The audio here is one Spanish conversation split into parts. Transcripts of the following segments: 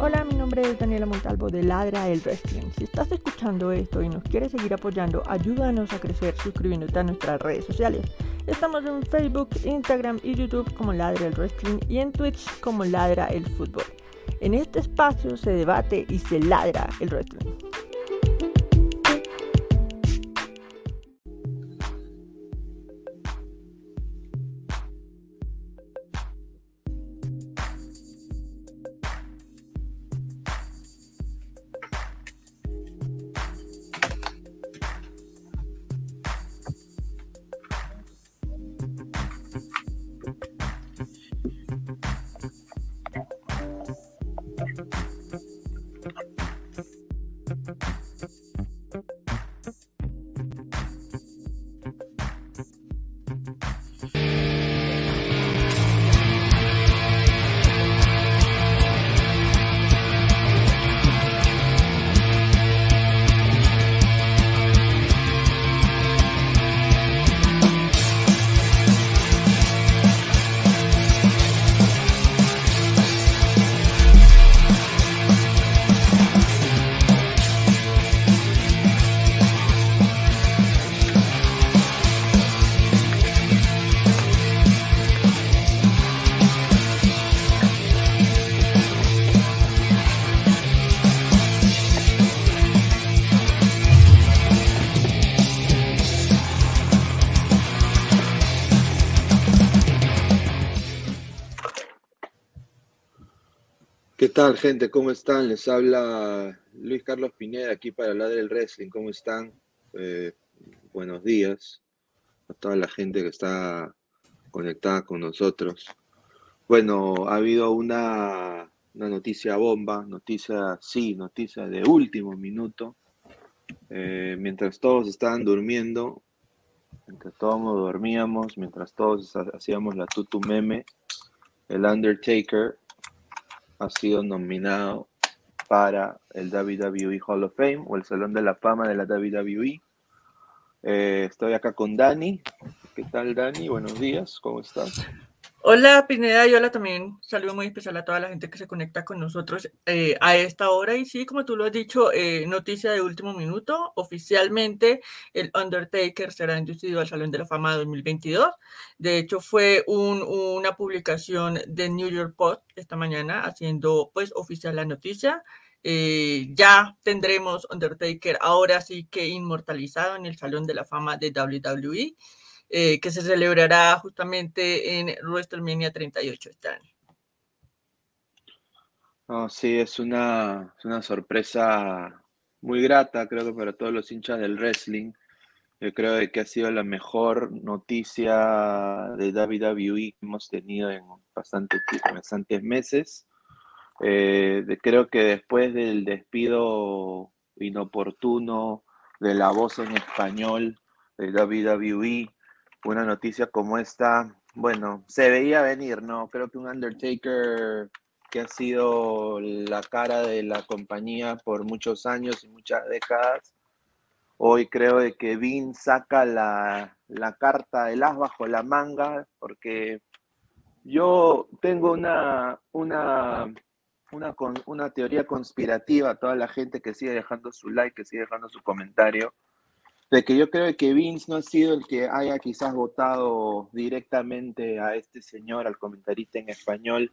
Hola, mi nombre es Daniela Montalvo de Ladra el Wrestling. Si estás escuchando esto y nos quieres seguir apoyando, ayúdanos a crecer suscribiéndote a nuestras redes sociales. Estamos en Facebook, Instagram y YouTube como Ladra el Wrestling y en Twitch como Ladra el Fútbol. En este espacio se debate y se ladra el wrestling. Tal, gente? ¿Cómo están? Les habla Luis Carlos Pineda aquí para hablar del wrestling. ¿Cómo están? Eh, buenos días a toda la gente que está conectada con nosotros. Bueno, ha habido una, una noticia bomba, noticia, sí, noticia de último minuto. Eh, mientras todos estaban durmiendo, mientras todos dormíamos, mientras todos hacíamos la tutu meme, el Undertaker ha sido nominado para el WWE Hall of Fame o el Salón de la Fama de la WWE. Eh, estoy acá con Dani. ¿Qué tal, Dani? Buenos días, ¿cómo estás? Hola Pineda y hola también. Saludo muy especial a toda la gente que se conecta con nosotros eh, a esta hora. Y sí, como tú lo has dicho, eh, noticia de último minuto. Oficialmente el Undertaker será inducido al Salón de la Fama 2022. De hecho, fue una publicación de New York Post esta mañana haciendo pues oficial la noticia. Eh, ya tendremos Undertaker ahora sí que inmortalizado en el Salón de la Fama de WWE. Eh, que se celebrará justamente en WrestleMania 38 este año. sí, es una, una sorpresa muy grata, creo que para todos los hinchas del wrestling. Yo creo que ha sido la mejor noticia de WWE que hemos tenido en bastante, bastantes meses. Eh, creo que después del despido inoportuno de la voz en español de WWE, una noticia como esta, bueno, se veía venir, ¿no? Creo que un Undertaker que ha sido la cara de la compañía por muchos años y muchas décadas, hoy creo de que Vince saca la, la carta del as bajo la manga, porque yo tengo una, una, una, una teoría conspirativa, toda la gente que sigue dejando su like, que sigue dejando su comentario, de que yo creo que Vince no ha sido el que haya quizás votado directamente a este señor, al comentarista en español.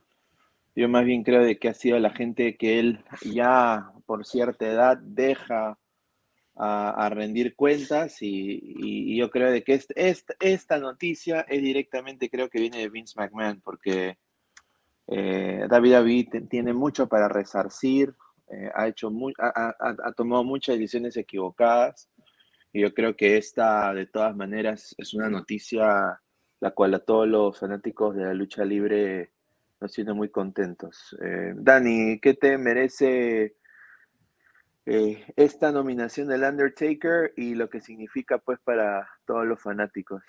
Yo más bien creo de que ha sido la gente que él ya por cierta edad deja a, rendir cuentas y, yo creo de que esta, noticia es directamente creo que viene de Vince McMahon porque eh, David David tiene mucho para resarcir, eh, ha, hecho ha tomado muchas decisiones equivocadas y yo creo que esta, de todas maneras, es una noticia la cual a todos los fanáticos de la lucha libre nos tiene muy contentos. Eh, Dani, ¿qué te merece eh, esta nominación del Undertaker y lo que significa pues para todos los fanáticos?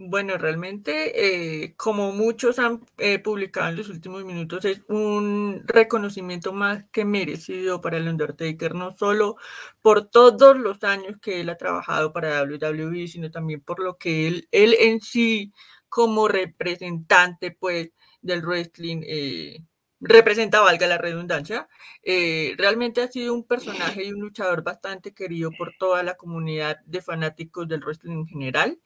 Bueno, realmente, eh, como muchos han eh, publicado en los últimos minutos, es un reconocimiento más que merecido para el Undertaker, no solo por todos los años que él ha trabajado para WWE, sino también por lo que él, él en sí, como representante pues, del wrestling, eh, representa, valga la redundancia, realmente ha sido un personaje y un luchador bastante querido por toda la comunidad de fanáticos del wrestling en general.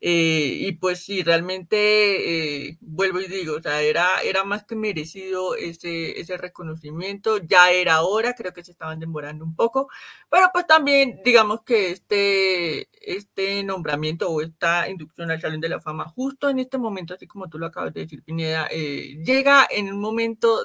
Eh, y pues sí, realmente eh, vuelvo y digo, o sea, era, era más que merecido ese, ese reconocimiento, ya era hora, creo que se estaban demorando un poco, pero pues también digamos que este, este nombramiento o esta inducción al Salón de la Fama, justo en este momento, así como tú lo acabas de decir, Pineda, eh, llega en un momento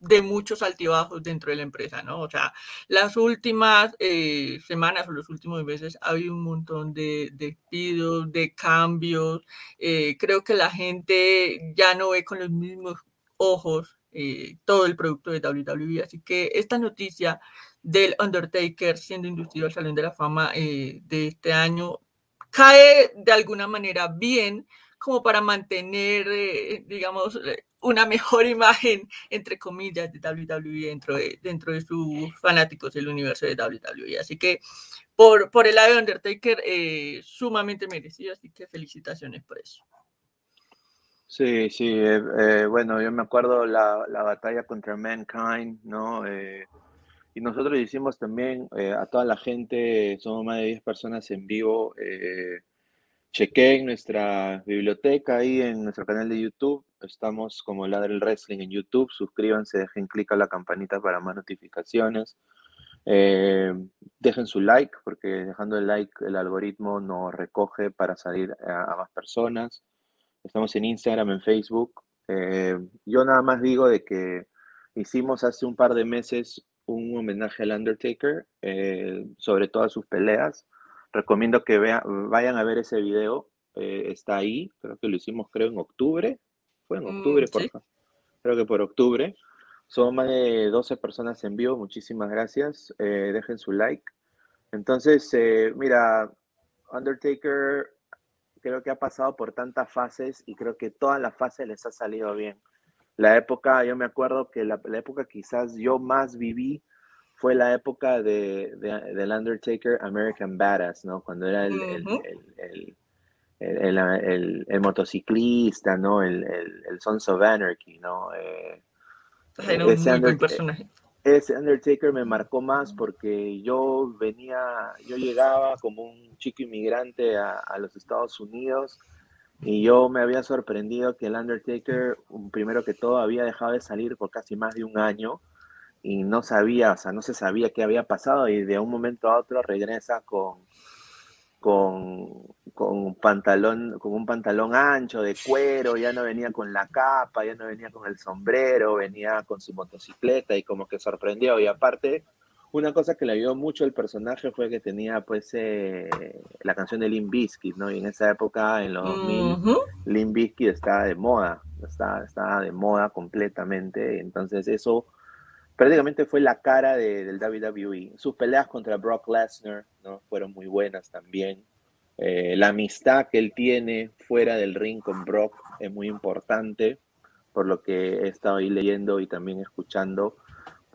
de muchos altibajos dentro de la empresa, ¿no? O sea, las últimas eh, semanas o los últimos meses ha habido un montón de despidos, de cambios. Eh, creo que la gente ya no ve con los mismos ojos eh, todo el producto de WWE. Así que esta noticia del Undertaker siendo inducido al Salón de la Fama de este año cae de alguna manera bien como para mantener, digamos, una mejor imagen, entre comillas, de WWE dentro de, dentro de sus fanáticos del universo de WWE. Así que por, por el lado de Undertaker, eh, sumamente merecido, así que felicitaciones por eso. Sí, sí, eh, eh, bueno, yo me acuerdo la, la, batalla contra Mankind, ¿no? y nosotros hicimos también a toda la gente, somos más de 10 personas en vivo, en nuestra biblioteca ahí en nuestro canal de YouTube. Estamos como Ladre el Wrestling en YouTube. Suscríbanse, dejen clic a la campanita para más notificaciones. Eh, dejen su like, porque dejando el like el algoritmo nos recoge para salir a, más personas. Estamos en Instagram, en Facebook. Eh, yo nada más digo de que hicimos hace un par de meses un homenaje al Undertaker eh, sobre todas sus peleas recomiendo que vayan a ver ese video. Eh, está ahí, creo que lo hicimos creo en octubre. Fue en octubre, mm, por favor. Creo que por octubre. Son más de 12 personas en vivo, muchísimas gracias. Eh, dejen su like. Entonces, eh, mira, Undertaker creo que ha pasado por tantas fases y creo que todas las fases les ha salido bien. La época, yo me acuerdo que la, la época quizás yo más viví fue la época de, del Undertaker American Badass, ¿no? Cuando era el, el, el, motociclista, ¿no? El, Sons of Anarchy, ¿no? Eh, ese, Undertaker, ese Undertaker me marcó más porque yo venía, yo llegaba como un chico inmigrante a, a los Estados Unidos y yo me había sorprendido que el Undertaker, primero que todo, había dejado de salir por casi más de un año y no sabía, o sea, no se sabía qué había pasado y de un momento a otro regresa con, con, con, un pantalón, con un pantalón ancho de cuero, ya no venía con la capa, ya no venía con el sombrero, venía con su motocicleta y como que sorprendió. Y aparte, una cosa que le ayudó mucho el personaje fue que tenía pues eh, la canción de Limp Bizkit, ¿no? Y en esa época, en los 2000, Limp Bizkit estaba de moda, estaba, estaba de moda completamente. Entonces eso prácticamente fue la cara de, del WWE. Sus peleas contra Brock Lesnar ¿no? fueron muy buenas también. Eh, la amistad que él tiene fuera del ring con Brock es muy importante, por lo que he estado ahí leyendo y también escuchando.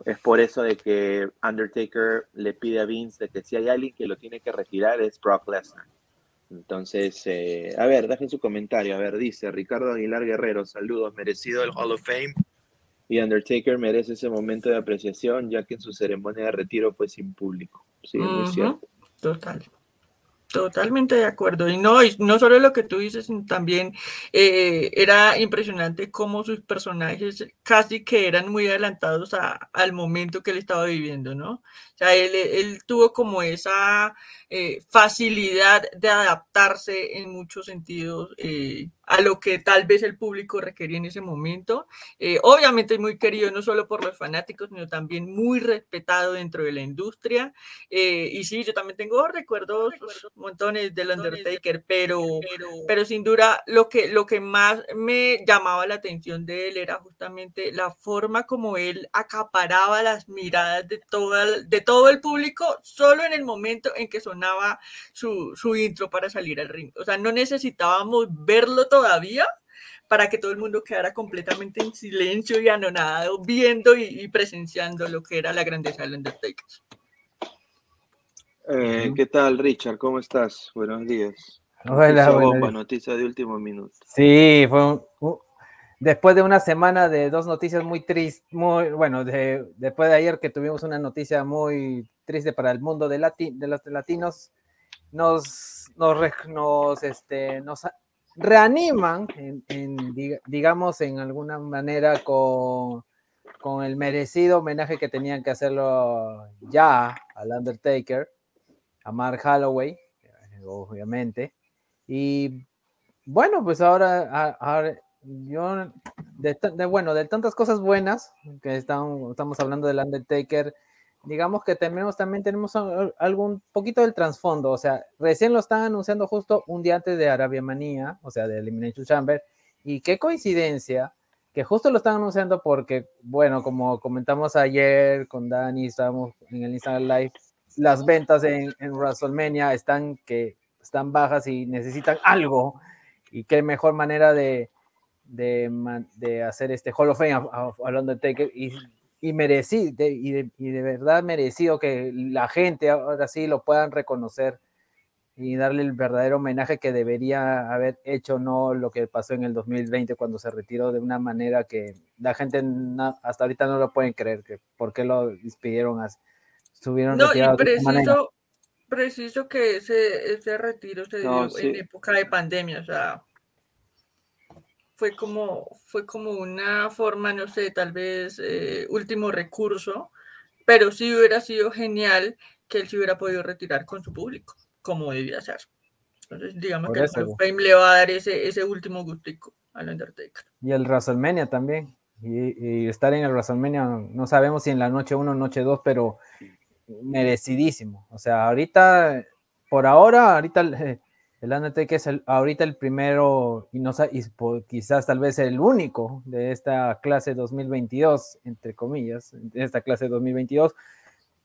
Es por eso de que Undertaker le pide a Vince de que si hay alguien que lo tiene que retirar es Brock Lesnar. Entonces, eh, a ver, dejen su comentario. A ver, dice Ricardo Aguilar Guerrero, saludos, merecido el Hall of Fame y Undertaker merece ese momento de apreciación, ya que en su ceremonia de retiro fue sin público. Sí, muy cierto. Total. Totalmente de acuerdo. Y no, y no solo lo que tú dices, también eh, era impresionante cómo sus personajes casi que eran muy adelantados al momento que él estaba viviendo, ¿no? O sea, él, él tuvo como esa eh, facilidad de adaptarse en muchos sentidos eh, a lo que tal vez el público requería en ese momento. Obviamente muy querido no solo por los fanáticos, sino también muy respetado dentro de la industria. y sí, yo también tengo recuerdos, montones del Undertaker, pero, pero sin duda lo que, lo que más me llamaba la atención de él era justamente la forma como él acaparaba las miradas de, toda, de todo el público solo en el momento en que son su, su intro para salir al ring. O sea, no necesitábamos verlo todavía para que todo el mundo quedara completamente en silencio y anonadado viendo y, presenciando lo que era la grandeza del Undertaker. Eh, ¿Qué tal, Richard? ¿Cómo estás? Buenos días. Hola, noticia noticia de último minuto. Sí, fue después de una semana de dos noticias muy tristes, muy, bueno, después de ayer que tuvimos una noticia muy triste para el mundo de, de los latinos, nos, nos, este, nos reaniman, en, digamos, en alguna manera con, con el merecido homenaje que tenían que hacerlo ya al Undertaker, a Mark Holloway, obviamente. Y bueno, pues ahora, yo, de, bueno, de tantas cosas buenas que estamos, estamos hablando del Undertaker, digamos que tenemos, también tenemos algún poquito del trasfondo, o sea, recién lo están anunciando justo un día antes de Arabia Manía, o sea, de Elimination Chamber, y qué coincidencia que justo lo están anunciando porque, bueno, como comentamos ayer con Dani, estábamos en el Instagram Live, las ventas en, en WrestleMania están que están bajas y necesitan algo, y qué mejor manera de, de, hacer este Hall of Fame hablando de Taker y y merecido, y, de, verdad merecido que la gente ahora sí lo puedan reconocer y darle el verdadero homenaje que debería haber hecho, no lo que pasó en el 2020 cuando se retiró de una manera que la gente hasta ahorita no lo pueden creer, que por qué lo despidieron, subieron no, y preciso, preciso que ese, ese retiro se dio en época de pandemia, o sea, fue como, fue como una forma, no sé, tal vez eh, último recurso, pero sí hubiera sido genial que él se hubiera podido retirar con su público, como debía ser. Entonces, digamos que el Fame le va a dar ese, ese último gustico al Undertaker. Y el WrestleMania también. Y, estar en el WrestleMania, no sabemos si en la noche 1 noche 2, pero merecidísimo. O sea, ahorita, por ahora, ahorita el Undertaker es ahorita el primero y, no, y quizás tal vez el único de esta clase 2022, entre comillas, de esta clase 2022.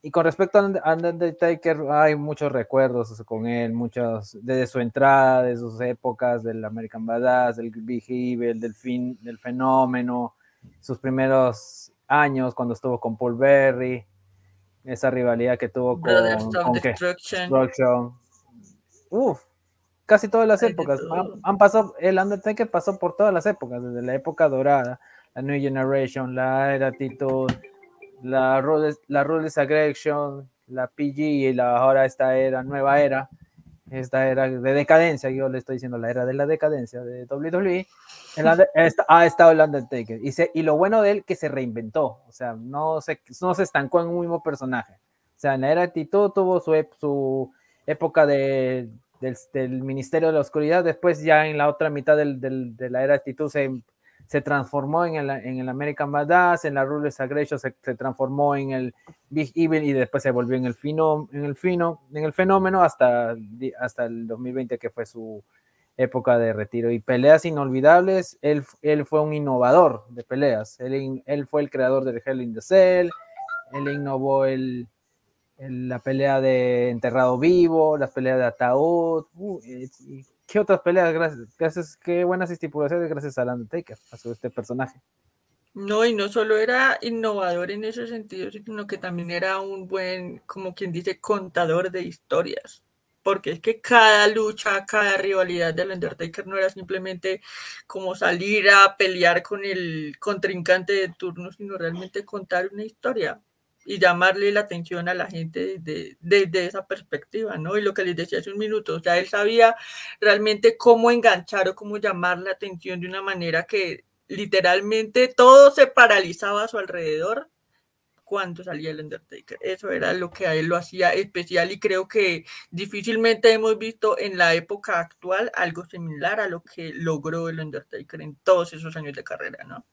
Y con respecto a Undertaker, hay muchos recuerdos con él, muchos, desde su entrada, de sus épocas, del American Badass, del Big Evil, del, fin, del fenómeno, sus primeros años cuando estuvo con Paul Berry, esa rivalidad que tuvo con, con Destruction. Uf, casi todas las épocas. Han, pasado, el Undertaker pasó por todas las épocas, desde la época dorada, la New Generation, la era Attitude, la Rules, la Rules Aggression, la PG y la, ahora esta era, nueva era, esta era de decadencia, yo le estoy diciendo la era de la decadencia de WWE, ha estado el Undertaker. Y, y lo bueno de él que se reinventó, o sea, no se, no se estancó en un mismo personaje. O sea, en la era Attitude tuvo su, su época de del, Ministerio de la Oscuridad. Después ya en la otra mitad de la era actitud se, se transformó en el, en el American Badass, en la Rules Aggression se, se, transformó en el Big Evil y después se volvió en el, fino, en el, fino, en el fenómeno hasta, hasta el 2020 que fue su época de retiro. Y peleas inolvidables, él, él fue un innovador de peleas. Él, él fue el creador del Hell in the Cell, él innovó el, la pelea de enterrado vivo, las peleas de ataúd, uh, ¿qué otras peleas? Gracias, gracias, qué buenas estipulaciones gracias a Undertaker, a su, este personaje. No, y no solo era innovador en ese sentido, sino que también era un buen, como quien dice, contador de historias. Porque es que cada lucha, cada rivalidad del Undertaker no era simplemente como salir a pelear con el contrincante de turno, sino realmente contar una historia y llamarle la atención a la gente desde, desde, esa perspectiva, ¿no? Y lo que les decía hace un minuto, o sea, él sabía realmente cómo enganchar o cómo llamar la atención de una manera que literalmente todo se paralizaba a su alrededor cuando salía el Undertaker. Eso era lo que a él lo hacía especial y creo que difícilmente hemos visto en la época actual algo similar a lo que logró el Undertaker en todos esos años de carrera, ¿no?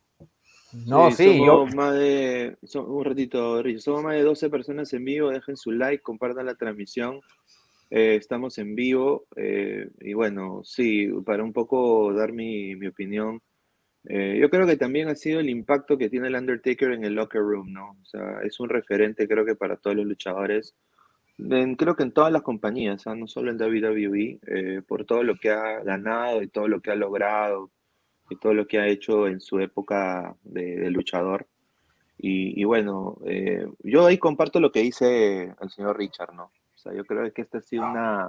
No, sí, somos más de, un ratito, somos más de 12 personas en vivo, dejen su like, compartan la transmisión, eh, estamos en vivo eh, y bueno, sí, para un poco dar mi, opinión, eh, yo creo que también ha sido el impacto que tiene el Undertaker en el locker room, ¿no? O sea, es un referente creo que para todos los luchadores, creo que en todas las compañías, ¿ah? no solo en WWE, por todo lo que ha ganado y todo lo que ha logrado y todo lo que ha hecho en su época de, luchador. Y, bueno, eh, yo ahí comparto lo que dice el señor Richard, ¿no? O sea, yo creo que esta ha sido una,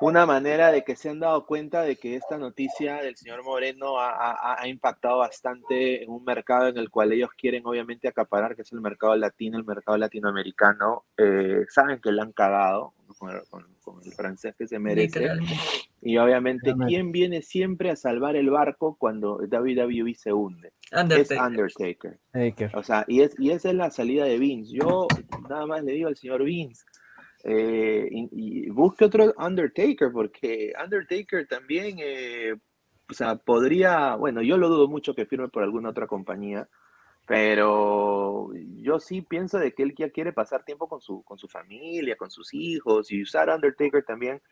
una manera de que se han dado cuenta de que esta noticia del señor Moreno ha, ha, impactado bastante en un mercado en el cual ellos quieren obviamente acaparar, que es el mercado latino, el mercado latinoamericano. Eh, saben que le han cagado con el, francés que se merece. Y obviamente, ¿quién viene siempre a salvar el barco cuando WWE se hunde? Es Undertaker. O sea, y, es, y esa es la salida de Vince. Yo nada más le digo al señor Vince, eh, y, busque otro Undertaker, porque Undertaker también, eh, o sea, podría, bueno, yo lo dudo mucho que firme por alguna otra compañía, pero yo sí pienso de que él ya quiere pasar tiempo con su, con su familia, con sus hijos y usar Undertaker también.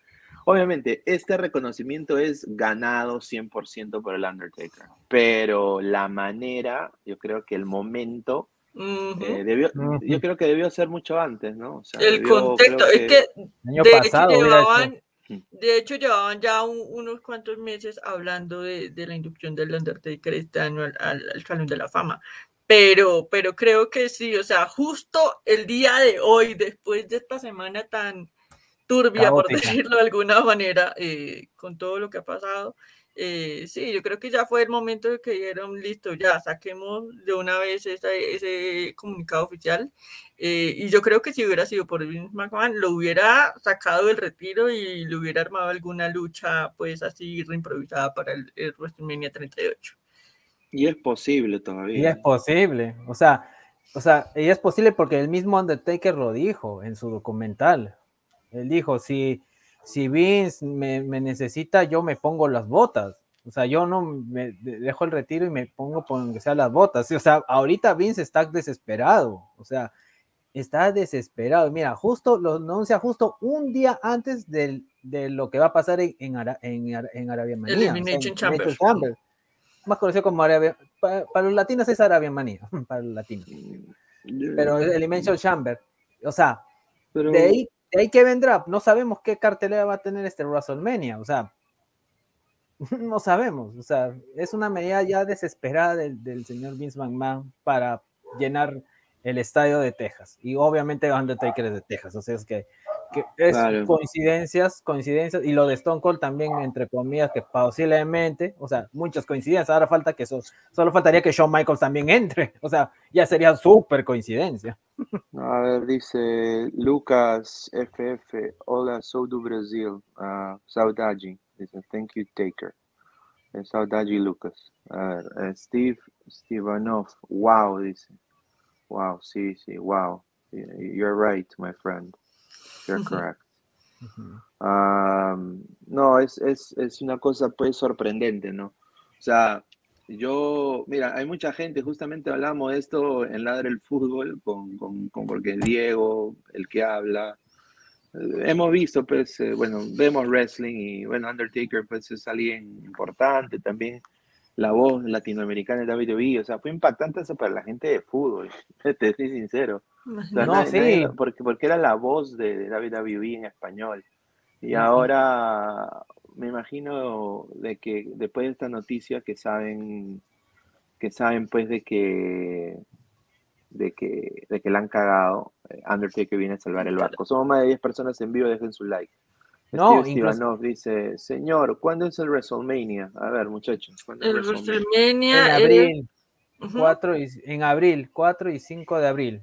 Obviamente, este reconocimiento es ganado 100% por el Undertaker, pero la manera, yo creo que el momento eh, debió, Yo creo que debió ser mucho antes, ¿no? el contexto, es que de, hecho llevaban, de hecho llevaban ya unos cuantos meses hablando de, de, la inducción del Undertaker este año al, al, Salón de la Fama. Pero, pero creo que sí, o sea, justo el día de hoy, después de esta semana tan turbia, por decirlo de alguna manera, eh, con todo lo que ha pasado, eh, sí, yo creo que ya fue el momento de que dijeron, listo, ya saquemos de una vez ese comunicado oficial. Eh, y yo creo que si hubiera sido por Vince McMahon, lo hubiera sacado del retiro y le hubiera armado alguna lucha, pues así reimprovisada para el, WrestleMania 38. Y es posible todavía. Y es posible, o sea, o sea, y es posible porque el mismo Undertaker lo dijo en su documental. Él dijo, si si Vince me, necesita, yo me pongo las botas. O sea, yo no me dejo el retiro y me pongo por que sea las botas. O sea, ahorita Vince está desesperado. O sea, está desesperado. Mira, justo lo anuncia justo un día antes de lo que va a pasar en, en, Arabia Manía. Elimination Chamber. Más conocido como Arabia. Para, los latinos es Arabia Manía. Para los latinos. Pero Elimination Chamber. O sea, de ahí ahí que vendrá? No sabemos qué cartelera va a tener este WrestleMania, o sea, no sabemos, o sea, es una medida ya desesperada del, señor Vince McMahon para llenar el estadio de Texas, y obviamente Undertaker es de Texas, o sea, es que que es coincidencias, coincidencias, y lo de Stone Cold también, entre comillas, que posiblemente, o sea, muchas coincidencias, ahora falta que eso, solo faltaría que Shawn Michaels también entre, o sea, ya sería súper coincidencia. A ver, dice Lucas FF, hola, sou do Brasil, uh, saudade, dice, thank you, Taker. Eh, saudade, Lucas. A ver, eh, Steve Stevanov, wow, dice, wow, sí, sí, wow, you're right, my friend. You're correct. no, es, es, es, una cosa pues sorprendente, ¿no? O sea, yo, mira, hay mucha gente, justamente hablamos de esto en Ladre el Fútbol, con, con, con porque Diego, el que habla, eh, hemos visto, pues, eh, bueno, vemos wrestling y, bueno, Undertaker, pues, es alguien importante también, la voz latinoamericana de WWE, o sea, fue impactante eso para la gente de fútbol, te soy sincero no, sí. porque, porque era la voz de, David WWE en español. Y ahora me imagino de que después de esta noticia que saben que saben pues de que de que de que la han cagado, eh, Undertaker viene a salvar el barco. Somos más de 10 personas en vivo, dejen su like. No, Steve dice, señor, ¿cuándo es el WrestleMania? A ver, muchachos. el WrestleMania? En abril. y, en abril, 4 y 5 de abril.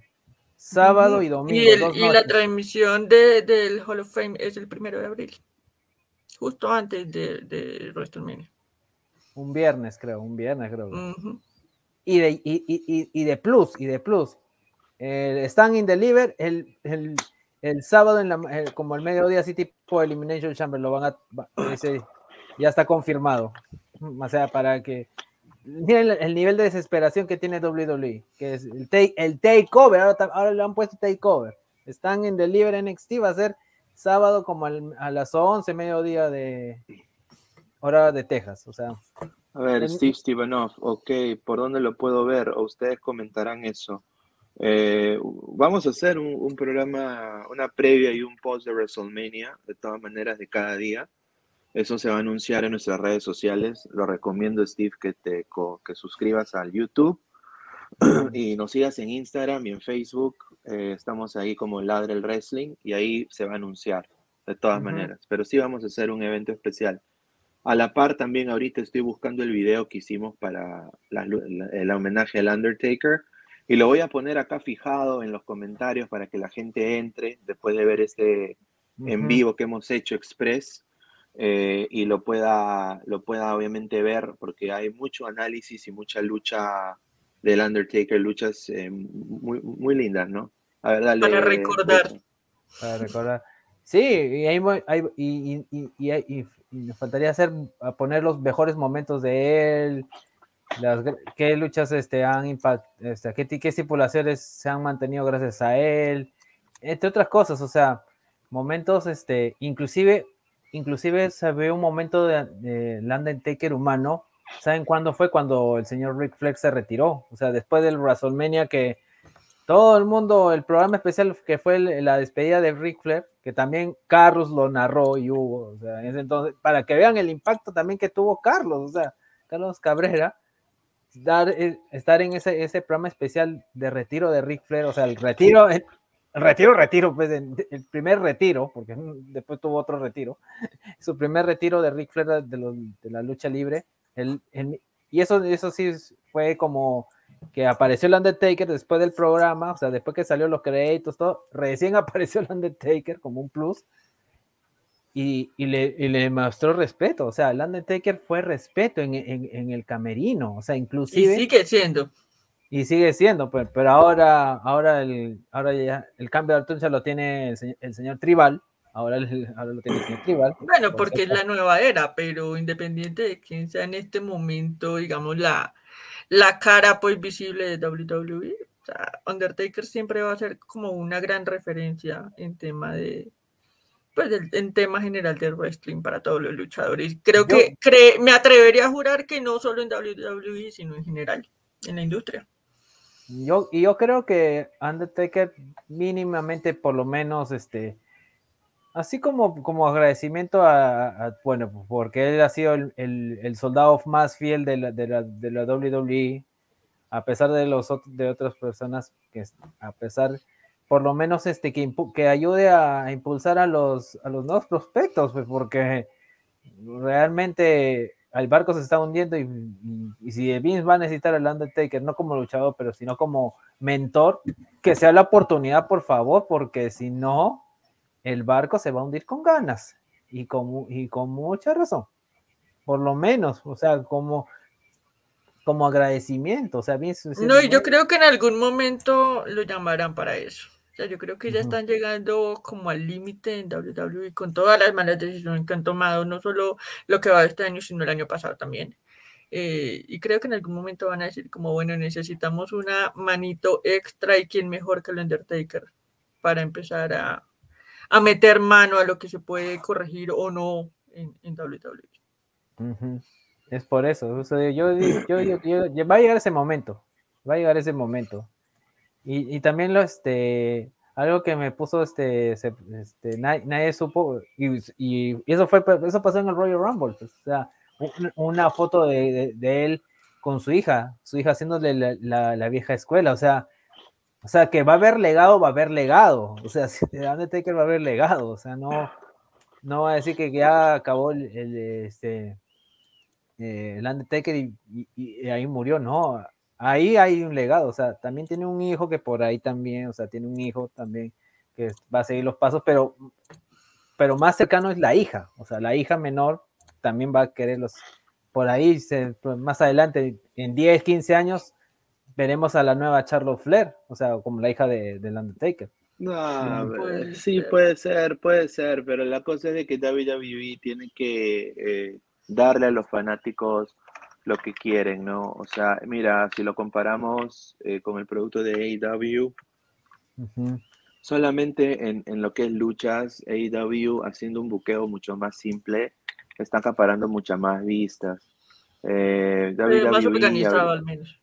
Sábado y domingo. Y, la transmisión de, del Hall of Fame es el primero de abril. Justo antes de, de WrestleMania. Un viernes, creo, un viernes, creo. y, de, y, de plus, y de plus. están in deliver el, el, el sábado en la, como el mediodía, así tipo Elimination Chamber, lo van a, ya está confirmado. O sea, para que miren el, nivel de desesperación que tiene WWE, que es el, take, el takeover, ahora, le han puesto takeover. Están en Deliver NXT, va a ser sábado como a las 11, mediodía de hora de Texas, o sea. A ver, Steve Stevenoff, ok, ¿por dónde lo puedo ver? O ustedes comentarán eso. Eh, vamos a hacer un, un, programa, una previa y un post de WrestleMania, de todas maneras, de cada día. Eso se va a anunciar en nuestras redes sociales. Lo recomiendo, Steve, que te que suscribas al YouTube y nos sigas en Instagram y en Facebook. Eh, estamos ahí como Ladre el Wrestling y ahí se va a anunciar. de todas maneras. Pero sí vamos a hacer un evento especial. A la par también ahorita estoy buscando el video que hicimos para el homenaje al Undertaker y lo voy a poner acá fijado en los comentarios para que la gente entre después de ver este en vivo que hemos hecho express eh, y lo pueda, lo pueda obviamente ver porque hay mucho análisis y mucha lucha del Undertaker, luchas eh, muy, muy lindas, ¿no? A ver, dale, para recordar. Para recordar. Sí, y, hay, y, y, y, nos faltaría hacer, poner los mejores momentos de él, las, qué luchas este, han impact, este, qué, qué estipulaciones se han mantenido gracias a él, entre otras cosas, o sea, momentos, este, inclusive, inclusive se ve un momento de, de Landon Taker humano, ¿saben cuándo fue? Cuando el señor Rick Flex se retiró, o sea, después del WrestleMania que todo el mundo, el programa especial que fue la despedida de Rick Flair, que también Carlos lo narró y hubo, o sea, entonces, para que vean el impacto también que tuvo Carlos, o sea, Carlos Cabrera, dar, eh, estar en ese, ese programa especial de retiro de Rick Flair, o sea, el retiro, el, retiro, retiro, pues el primer retiro, porque después tuvo otro retiro, su primer retiro de Rick Flair de, de la lucha libre, el, y eso, eso sí fue como que apareció el Undertaker después del programa, o sea, después que salió los créditos, todo, recién apareció el Undertaker como un plus y, y, le, y le, mostró respeto, o sea, el Undertaker fue respeto en, en, en, el camerino, o sea, inclusive... Y sigue siendo. Y sigue siendo, pues, pero ahora, ahora, el, ahora ya el cambio de altura lo tiene el, señor Tribal, ahora, ahora, lo tiene el señor Tribal. Bueno, porque es la nueva era, pero independiente de quién sea en este momento, digamos, la la cara pues visible de WWE. O sea, Undertaker siempre va a ser como una gran referencia en tema de, pues en tema general del wrestling para todos los luchadores. Creo que me atrevería a jurar que no solo en WWE, sino en general, en la industria. Yo, y yo creo que Undertaker mínimamente por lo menos este así como, como agradecimiento a, bueno, porque él ha sido el, el, soldado más fiel de la, de, la, de la, WWE, a pesar de los de otras personas, que a pesar, por lo menos este, que, que ayude a, impulsar a los, a los nuevos prospectos, pues porque realmente el barco se está hundiendo y, y, si Vince va a necesitar al Undertaker, no como luchador, pero sino como mentor, que sea la oportunidad, por favor, porque si no, el barco se va a hundir con ganas y con, y con mucha razón. Por lo menos, o sea, como, como agradecimiento. O sea, bien, no, y yo creo que en algún momento lo llamarán para eso. Sea, yo creo que ya están llegando como al límite en WWE con todas las malas decisiones que han tomado, no solo lo que va este año, sino el año pasado también. Eh, y creo que en algún momento van a decir como, bueno, necesitamos una manito extra y quién mejor que el Undertaker para empezar a, a meter mano a lo que se puede corregir o no en, en WWE. Es por eso, yo, yo, va a llegar ese momento, va a llegar ese momento. Y, y también lo, este, algo que me puso, este, este nadie, supo, y, eso fue, eso pasó en el Royal Rumble, pues, o sea, una foto de, él con su hija, su hija haciéndole la, vieja escuela, o sea, o sea, que va a haber legado, va a haber legado. O sea, si Undertaker va a haber legado. O sea, no, no va a decir que ya acabó el, este, eh, el Undertaker y, ahí murió. No, ahí hay un legado. O sea, también tiene un hijo que por ahí también, o sea, tiene un hijo también que va a seguir los pasos, pero, pero más cercano es la hija. O sea, la hija menor también va a quererlos. Por ahí, pues, más adelante, en 10, 15 años, veremos a la nueva Charlotte Flair, o sea, como la hija de, del Undertaker. No, sí, puede ser, puede ser, pero la cosa es de que WWE tiene que eh, darle a los fanáticos lo que quieren, ¿no? O sea, mira, si lo comparamos eh, con el producto de AEW, solamente en, en, lo que es luchas, AEW haciendo un buqueo mucho más simple, está acaparando muchas más vistas. Eh, más organizado al menos.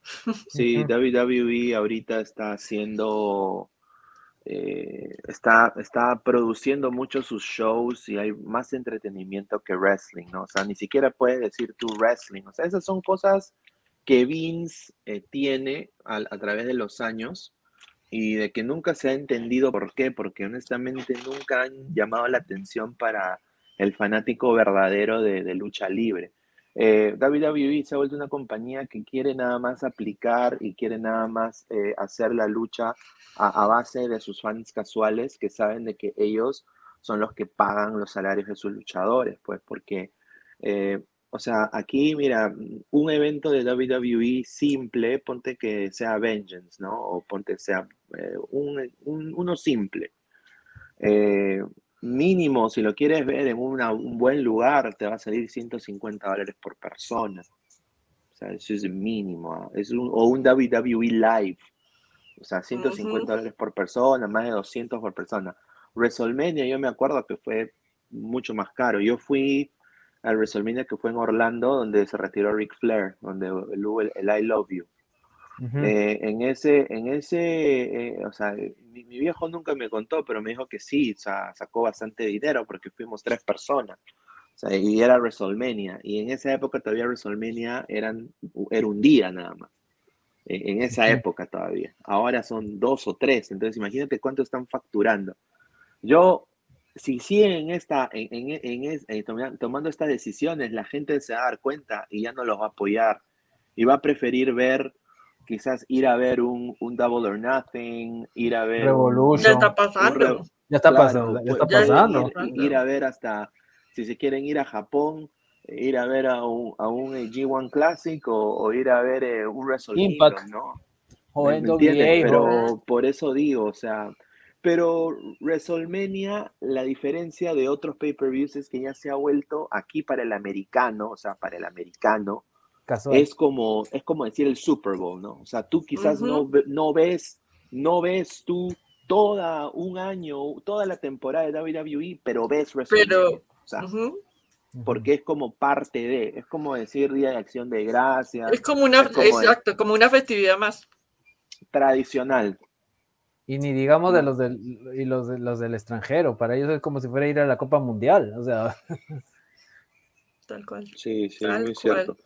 Sí, WWE ahorita está haciendo, eh, está, está produciendo muchos sus shows y hay más entretenimiento que wrestling, ¿no? O sea, ni siquiera puede decir tú wrestling. O sea, esas son cosas que Vince eh, tiene a, través de los años y de que nunca se ha entendido por qué, porque honestamente nunca han llamado la atención para el fanático verdadero de, lucha libre. Eh, WWE se ha vuelto una compañía que quiere nada más aplicar y quiere nada más eh, hacer la lucha a, base de sus fans casuales que saben de que ellos son los que pagan los salarios de sus luchadores, pues porque eh, o sea, aquí, mira, un evento de WWE simple, ponte que sea Vengeance, ¿no? O ponte sea eh, un, uno simple. Mínimo, si lo quieres ver en un buen lugar, te va a salir 150 dólares por persona. O sea, eso es mínimo. ¿ah? Es un, o un WWE Live. O sea, 150 dólares por persona, más de 200 por persona. WrestleMania, yo me acuerdo que fue mucho más caro. Yo fui al WrestleMania que fue en Orlando, donde se retiró Ric Flair, donde hubo el, I Love You. Eh, en ese, en ese, eh, o sea, mi, viejo nunca me contó, pero me dijo que sí, o sea, sacó bastante dinero porque fuimos tres personas. O sea, y era WrestleMania. Y en esa época todavía WrestleMania eran, era un día nada más. E, en esa época todavía. Ahora son dos o tres. Entonces imagínate cuánto están facturando. Yo si siguen esta, en, tomando estas decisiones, la gente se va a dar cuenta y ya no los va a apoyar y va a preferir ver, quizás ir a ver un, Double or Nothing, ir a ver... Revolution. Ya está pasando. ya está pasando. Ya está pasando. Ir, a ver hasta, si se quieren ir a Japón, ir a ver a un, a un G1 Classic o, ir a ver eh, un WrestleMania, Impact. ¿no? O Pero por eso digo, o sea pero WrestleMania, la diferencia de otros pay-per-views es que ya se ha vuelto aquí para el americano, o sea, para el americano, es como, es como decir el Super Bowl, ¿no? O sea, tú quizás no, no ves, no ves tú toda un año, toda la temporada de WWE, pero ves WrestleMania. o sea, porque es como parte de, es como decir Día de Acción de Gracias. Es como una, exacto, como una festividad más. Tradicional, y ni digamos de los del, y los, de, los del extranjero, para ellos es como si fuera a ir a la Copa Mundial, o sea. Tal cual. Sí, sí, muy cierto.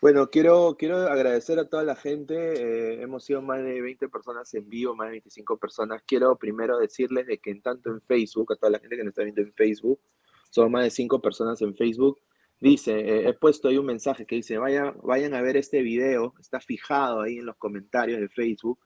Bueno, quiero, quiero agradecer a toda la gente. Eh, hemos sido más de 20 personas en vivo, más de 25 personas. Quiero primero decirles de que en tanto en Facebook, a toda la gente que nos está viendo en Facebook, son más de 5 personas en Facebook. Dice, eh, he puesto ahí un mensaje que dice, vayan, vayan a ver este video, está fijado ahí en los comentarios de Facebook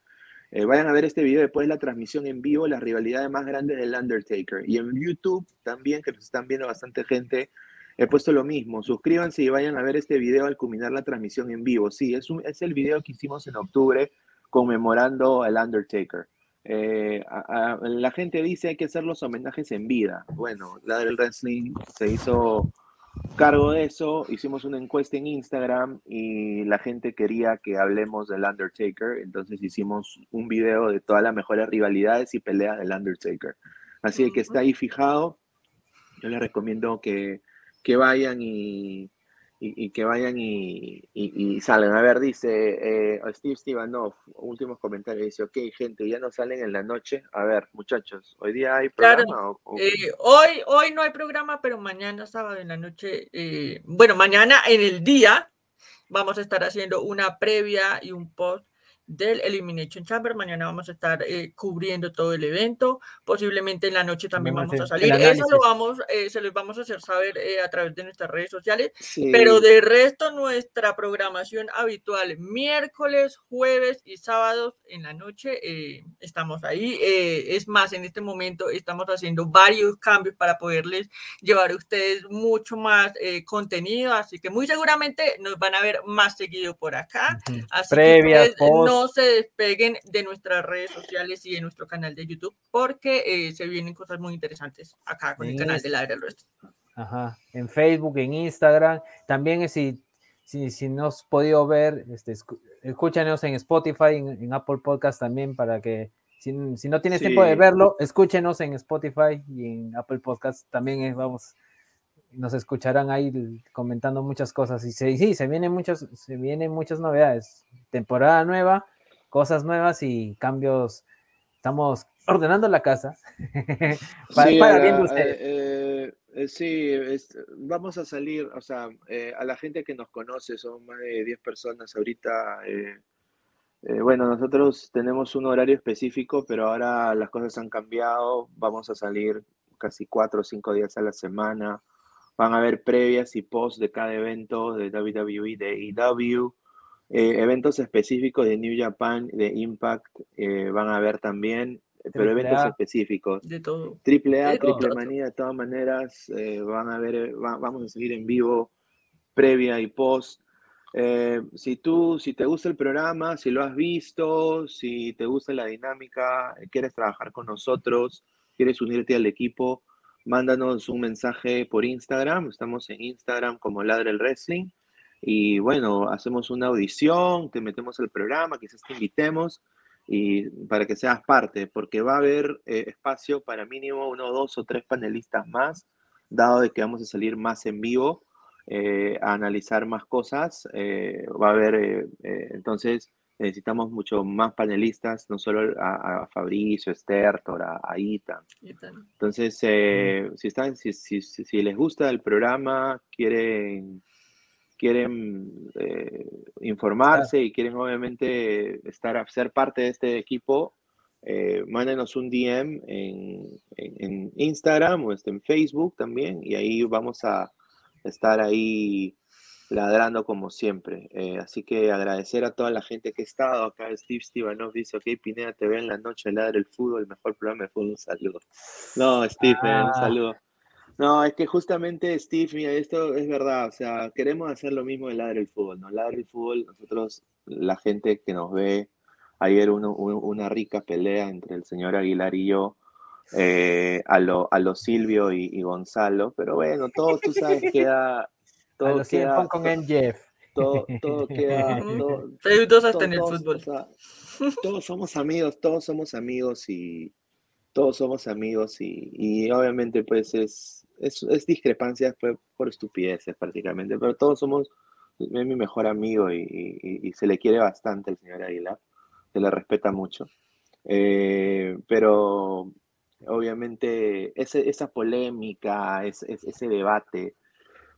eh, vayan a ver este video después de la transmisión en vivo, las rivalidades más grandes del Undertaker. Y en YouTube también, que nos están viendo bastante gente, he puesto lo mismo. Suscríbanse y vayan a ver este video al culminar la transmisión en vivo. Sí, es, un, es el video que hicimos en octubre conmemorando al Undertaker. Eh, la gente dice hay que hacer los homenajes en vida. Bueno, la del wrestling se hizo cargo de eso, hicimos una encuesta en Instagram y la gente quería que hablemos del Undertaker, entonces hicimos un video de todas las mejores rivalidades y peleas del Undertaker. Así que está ahí fijado. Yo les recomiendo que, que vayan y, y, que vayan y, y, salgan. A ver, dice eh, Steve Stevanov, últimos comentarios, dice, ok, gente, ya no salen en la noche. A ver, muchachos, ¿hoy día hay programa? Eh, hoy, hoy no hay programa, pero mañana, sábado en la noche, eh, bueno, mañana en el día vamos a estar haciendo una previa y un post del Elimination Chamber. Mañana vamos a estar eh, cubriendo todo el evento. Posiblemente en la noche también vamos a salir. Eso lo vamos, eh, se los vamos a hacer saber eh, a través de nuestras redes sociales. Pero de resto, nuestra programación habitual, miércoles, jueves y sábados en la noche, estamos ahí. es más, en este momento estamos haciendo varios cambios para poderles llevar a ustedes mucho más contenido. Así que muy seguramente nos van a ver más seguido por acá. Así que pues, no se despeguen de nuestras redes sociales y de nuestro canal de YouTube porque eh, se vienen cosas muy interesantes acá con el canal de la del Resto. Ajá, en Facebook, en Instagram, también si, si, si no has podido ver, este, escúchanos en Spotify, en, Apple Podcast también para que si, no tienes tiempo de verlo, escúchenos en Spotify y en Apple Podcast también eh, vamos nos escucharán ahí comentando muchas cosas. Y sí, se vienen muchas, se vienen muchas novedades. Temporada nueva, cosas nuevas y cambios. Estamos ordenando la casa. para, sí, para eh, eh, sí, vamos a salir, o sea, eh, a la gente que nos conoce, son más de 10 personas ahorita. Eh, bueno, nosotros tenemos un horario específico, pero ahora las cosas han cambiado. Vamos a salir casi cuatro o cinco días a la semana. Van a haber previas y post de cada evento de WWE, de AEW. Eh, eventos específicos de New Japan, de Impact, eh, van a haber también, pero eventos específicos. De todo. Triple A, Triple Manía, de todas maneras, van a ver, vamos a seguir en vivo previa y post. Eh, si tú, si te gusta el programa, si lo has visto, si te gusta la dinámica, quieres trabajar con nosotros, quieres unirte al equipo, mándanos un mensaje por Instagram. Estamos en Instagram como Ladre el Wrestling. Y bueno, hacemos una audición, te metemos al programa, quizás te invitemos y para que seas parte, porque va a haber eh, espacio para mínimo uno, dos o tres panelistas más, dado de que vamos a salir más en vivo eh, a analizar más cosas. Eh, va a haber, entonces, necesitamos mucho más panelistas, no solo a, Fabricio, Esther, a, a Ita. Entonces, si, están, si, si, si, les gusta el programa, quieren, quieren informarse y quieren obviamente estar, ser parte de este equipo, mándenos un DM en, en, en Instagram o este, en Facebook también y ahí vamos a estar ahí ladrando como siempre. Eh, así que agradecer a toda la gente que ha estado acá. Steve Stevanov dice, ok, Pineda, te ve en la noche, ladra el fútbol, el mejor programa de fútbol, un saludo. No, Steve, un ah. saludo. No, es que justamente, Steve, mira, esto es verdad, o sea, queremos hacer lo mismo de ladra el fútbol, ¿no? Ladra el fútbol, nosotros, la gente que nos ve, ayer uno, una rica pelea entre el señor Aguilar y yo, eh, a lo a lo Silvio y, Gonzalo, pero bueno, todo tú sabes queda todo a queda, con MJF. Todo, todo queda todo, todos hasta en el fútbol. todos somos amigos, todos somos amigos y todos somos amigos y, y obviamente pues es, es, es discrepancias por, por, estupideces prácticamente, pero todos somos, es mi mejor amigo y, y, y, se le quiere bastante el señor Aguilar, se le respeta mucho. Eh, pero obviamente esa polémica, ese, debate,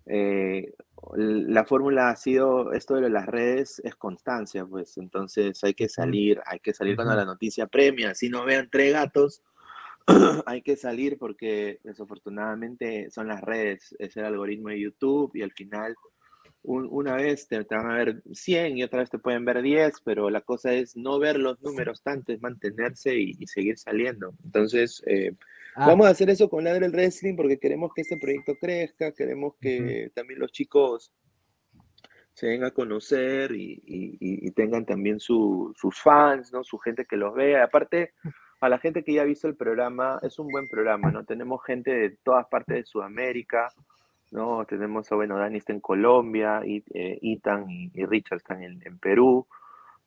eh, la fórmula ha sido, esto de las redes es constancia, pues entonces hay que salir, hay que salir cuando la noticia premia, si no vean tres gatos, hay que salir porque desafortunadamente son las redes, es el algoritmo de YouTube y al final una vez te, van a ver 100 y otra vez te pueden ver 10, pero la cosa es no ver los números tanto, es mantenerse y, seguir saliendo. Entonces, eh, ah. vamos a hacer eso con Ladre el Wrestling porque queremos que este proyecto crezca, queremos que también los chicos se den a conocer y, tengan también sus fans, ¿no? su gente que los vea. Aparte, a la gente que ya ha visto el programa, es un buen programa, ¿no? Tenemos gente de todas partes de Sudamérica, ¿no? Tenemos bueno, Dani está en Colombia, y, eh, Ethan y, Richard están en, Perú,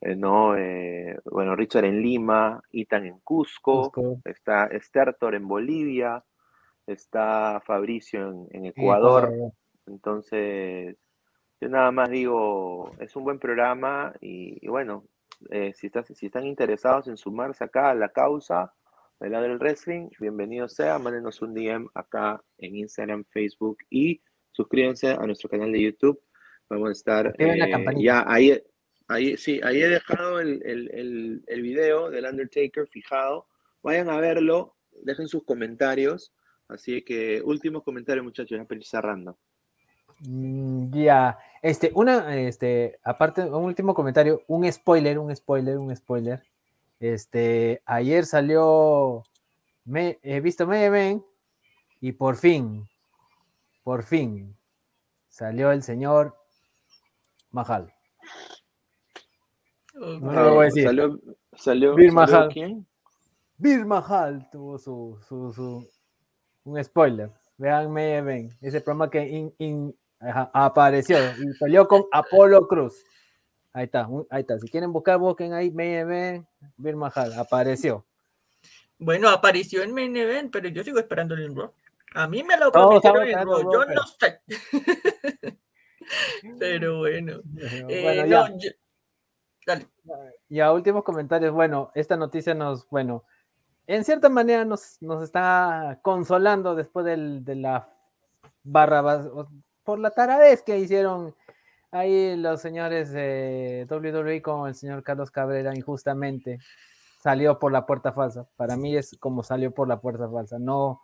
eh, ¿no? Eh, bueno, Richard en Lima, Ethan en Cusco, está Stertor en Bolivia, está Fabricio en, Ecuador. Entonces, yo nada más digo, es un buen programa y, bueno, si, estás, si están interesados en sumarse acá a la causa, del lado del wrestling, bienvenido sea, mándenos un DM acá en Instagram, Facebook y suscríbanse a nuestro canal de YouTube. Vamos a estar eh, ya ahí, ahí, sí, ahí he dejado el, el, el, video del Undertaker fijado. Vayan a verlo, dejen sus comentarios. Así que últimos comentarios, muchachos, ya cerrando. Mm, ya, este, una, este, aparte, un último comentario, un spoiler, un spoiler, un spoiler. Este, ayer salió, me, he visto Meven y por fin, por fin, salió el señor Mahal. No lo voy a decir. Salió, salió, Bir Mahal. ¿quién? Bir Mahal tuvo su, su, su, un spoiler. Vean Meven, ese programa que apareció y salió con Apolo Cruz. Ahí está, ahí está. Si quieren buscar, busquen ahí Main Bir Mahal, apareció. Bueno, apareció en Main Event, pero yo sigo esperando el Raw. A mí me lo prometieron en Raw, yo no sé. pero bueno. Eh, ya. Dale. Y a últimos comentarios, bueno, esta noticia nos, bueno, en cierta manera nos, nos está consolando después del, de la barra, por la taradez que hicieron ahí los señores de WWE como el señor Carlos Cabrera injustamente salió por la puerta falsa. Para mí es como salió por la puerta falsa, no,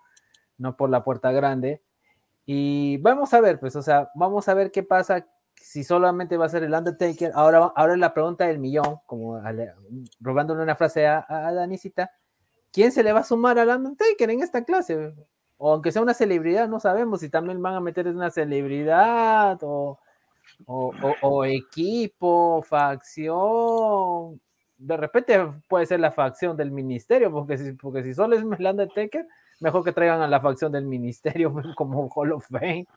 no por la puerta grande. Y vamos a ver, pues, o sea, vamos a ver qué pasa si solamente va a ser el Undertaker. Ahora, ahora la pregunta del millón, como robándole una frase a, a Danisita, ¿quién se le va a sumar al Undertaker en esta clase? O aunque sea una celebridad, no sabemos si también van a meter una celebridad o, o equipo, facción de repente puede ser la facción del ministerio, porque si, porque si solo es el Undertaker, mejor que traigan a la facción del ministerio como Hall of Fame,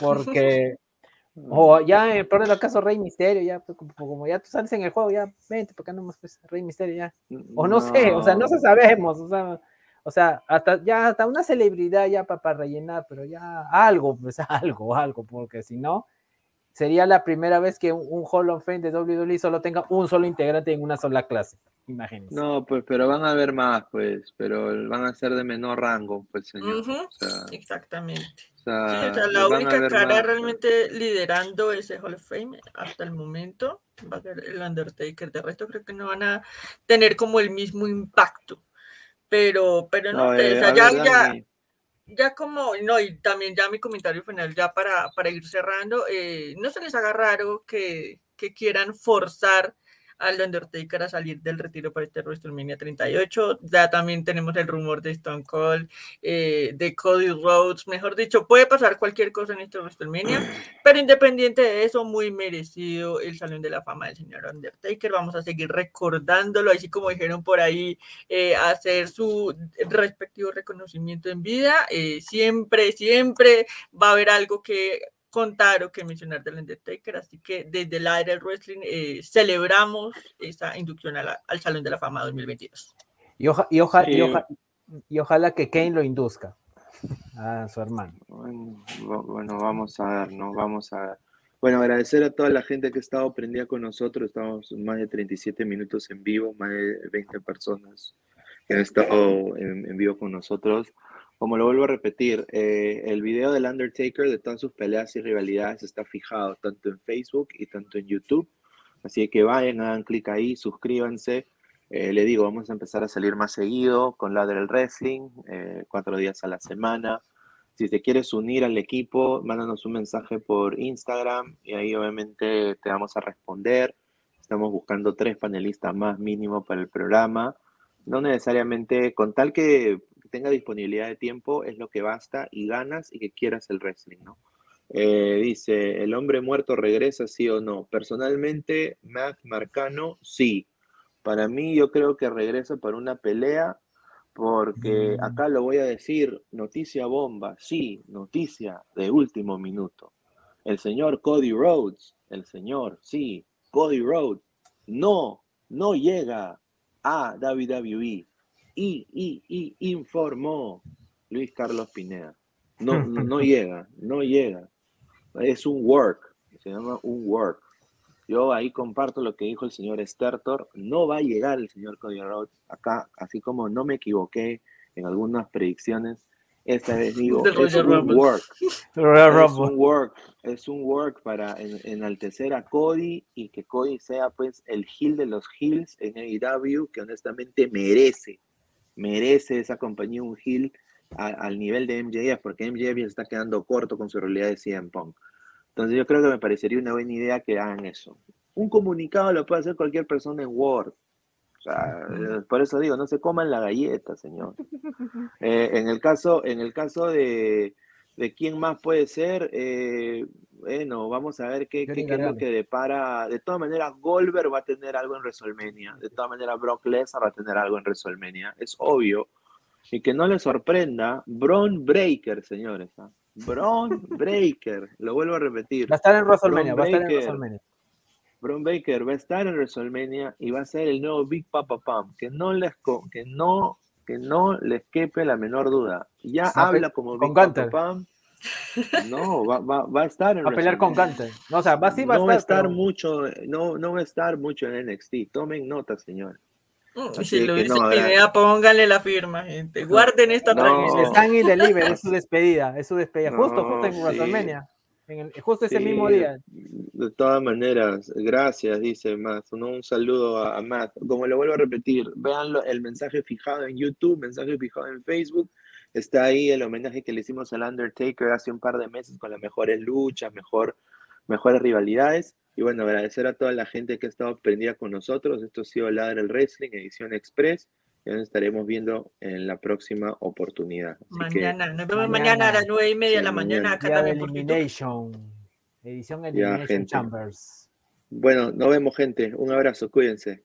porque, o ya, en el caso, Rey Misterio, ya, pues, como, ya tú sales en el juego, ya, vente, porque no más pues, Rey Misterio, ya, o no, sé, o sea, no se sabemos, o sea, o sea, hasta ya, hasta una celebridad ya para rellenar, pero ya algo, pues algo, algo, porque si no, sería la primera vez que un, Hall of Fame de WWE solo tenga un solo integrante en una sola clase. Imagínense. No, pues, pero van a haber más, pues, pero van a ser de menor rango, pues, señor. Exactamente. la única cara realmente liderando ese Hall of Fame hasta el momento va a ser el Undertaker. De resto, creo que no van a tener como el mismo impacto. Pero, pero no, sé, eh, ya, ya como, no, y también ya mi comentario final, ya para, para ir cerrando, eh, no se les haga raro que, que quieran forzar al Undertaker a salir del retiro para este WrestleMania 38. Ya también tenemos el rumor de Stone Cold, eh, de Cody Rhodes, mejor dicho, puede pasar cualquier cosa en este WrestleMania, pero independiente de eso, muy merecido el Salón de la Fama del señor Undertaker. Vamos a seguir recordándolo, así como dijeron por ahí, eh, hacer su respectivo reconocimiento en vida. Eh, siempre, siempre va a haber algo que contar o que mencionar del Undertaker, así que desde el área del wrestling eh, celebramos esa inducción al Salón de la Fama 2022. Y, y, y, ojalá que Kane lo induzca a su hermano. Bueno, vamos a ver, ¿no? Vamos a ver. Bueno, agradecer a toda la gente que ha estado prendida con nosotros. Estamos más de 37 minutos en vivo, más de 20 personas que han estado en vivo con nosotros como lo vuelvo a repetir, eh, el video del Undertaker de todas sus peleas y rivalidades está fijado tanto en Facebook y tanto en YouTube. Así que vayan, hagan clic ahí, suscríbanse. Eh, le digo, vamos a empezar a salir más seguido con Ladder Wrestling, eh, cuatro días a la semana. Si te quieres unir al equipo, mándanos un mensaje por Instagram y ahí obviamente te vamos a responder. Estamos buscando tres panelistas más mínimo para el programa. No necesariamente con tal que tenga disponibilidad de tiempo es lo que basta y ganas y que quieras el wrestling, ¿no? Eh, dice, ¿el hombre muerto regresa, sí o no? Personalmente, Matt Marcano, sí. Para mí, yo creo que regresa para una pelea, porque mm. acá lo voy a decir, noticia bomba, sí, noticia de último minuto. El señor Cody Rhodes, el señor, sí, Cody Rhodes, no, no llega a WWE y, y, y informó Luis Carlos Pineda. No, no llega, no llega. Es un work, se llama un work. Yo ahí comparto lo que dijo el señor Stertor. No va a llegar el señor Cody Rhodes acá, así como no me equivoqué en algunas predicciones. Esta vez digo, es un work. es un work. Es un work para enaltecer a Cody y que Cody sea pues el heel de los heels en AEW que honestamente merece merece esa compañía un heel al nivel de MJF, porque MJF ya está quedando corto con su realidad de CM Punk. Entonces yo creo que me parecería una buena idea que hagan eso. Un comunicado lo puede hacer cualquier persona en Word. O sea, por eso digo, no se coman la galleta, señor. Eh, en el caso, en el caso de, de quién más puede ser, eh, bueno, vamos a ver qué, qué, es lo que depara. De todas maneras, Goldberg va a tener algo en WrestleMania. De todas maneras, Brock Lesnar va a tener algo en WrestleMania. Es obvio. Y que no le sorprenda, Braun Breaker, señores. ¿ah? Braun Breaker, lo vuelvo a repetir. Va a estar en WrestleMania, va a estar en WrestleMania. Braun Baker va a estar en WrestleMania y va a ser el nuevo Big Papa Pam, que no les que no que no les quepe la menor duda. Ya habla como Papa Pam no, va, va, va, a estar en a pelear con Gunter. No, o sea, va, sí va no a estar, mucho, no, no va a estar mucho en NXT. Tomen nota, señores. Mm, si lo dice no, idea, pónganle la firma, gente. Guarden esta no. Están y deliver, es su despedida, es su despedida. justo, justo en WrestleMania. Justo ese mismo día. De todas maneras, gracias, dice Matt. Un saludo a, Matt. Como lo vuelvo a repetir, vean el mensaje fijado en YouTube, mensaje fijado en Facebook. Está ahí el homenaje que le hicimos al Undertaker hace un par de meses con las mejores luchas, mejor, mejores rivalidades. Y bueno, agradecer a toda la gente que ha estado prendida con nosotros. Esto ha sido Ladra el Wrestling, edición express. Ya nos estaremos viendo en la próxima oportunidad. mañana, nos vemos mañana, a las nueve y media de la mañana, acá también Elimination, edición Elimination Chambers. Bueno, nos vemos gente, un abrazo, cuídense.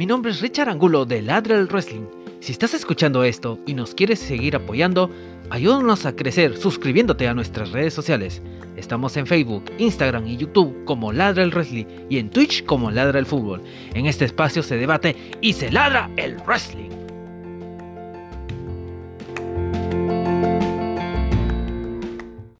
Mi nombre es Richard Angulo de Ladrel Wrestling. Si estás escuchando esto y nos quieres seguir apoyando, ayúdanos a crecer suscribiéndote a nuestras redes sociales. Estamos en Facebook, Instagram y YouTube como Ladra el Wrestling y en Twitch como Ladra el Fútbol. En este espacio se debate y se ladra el wrestling.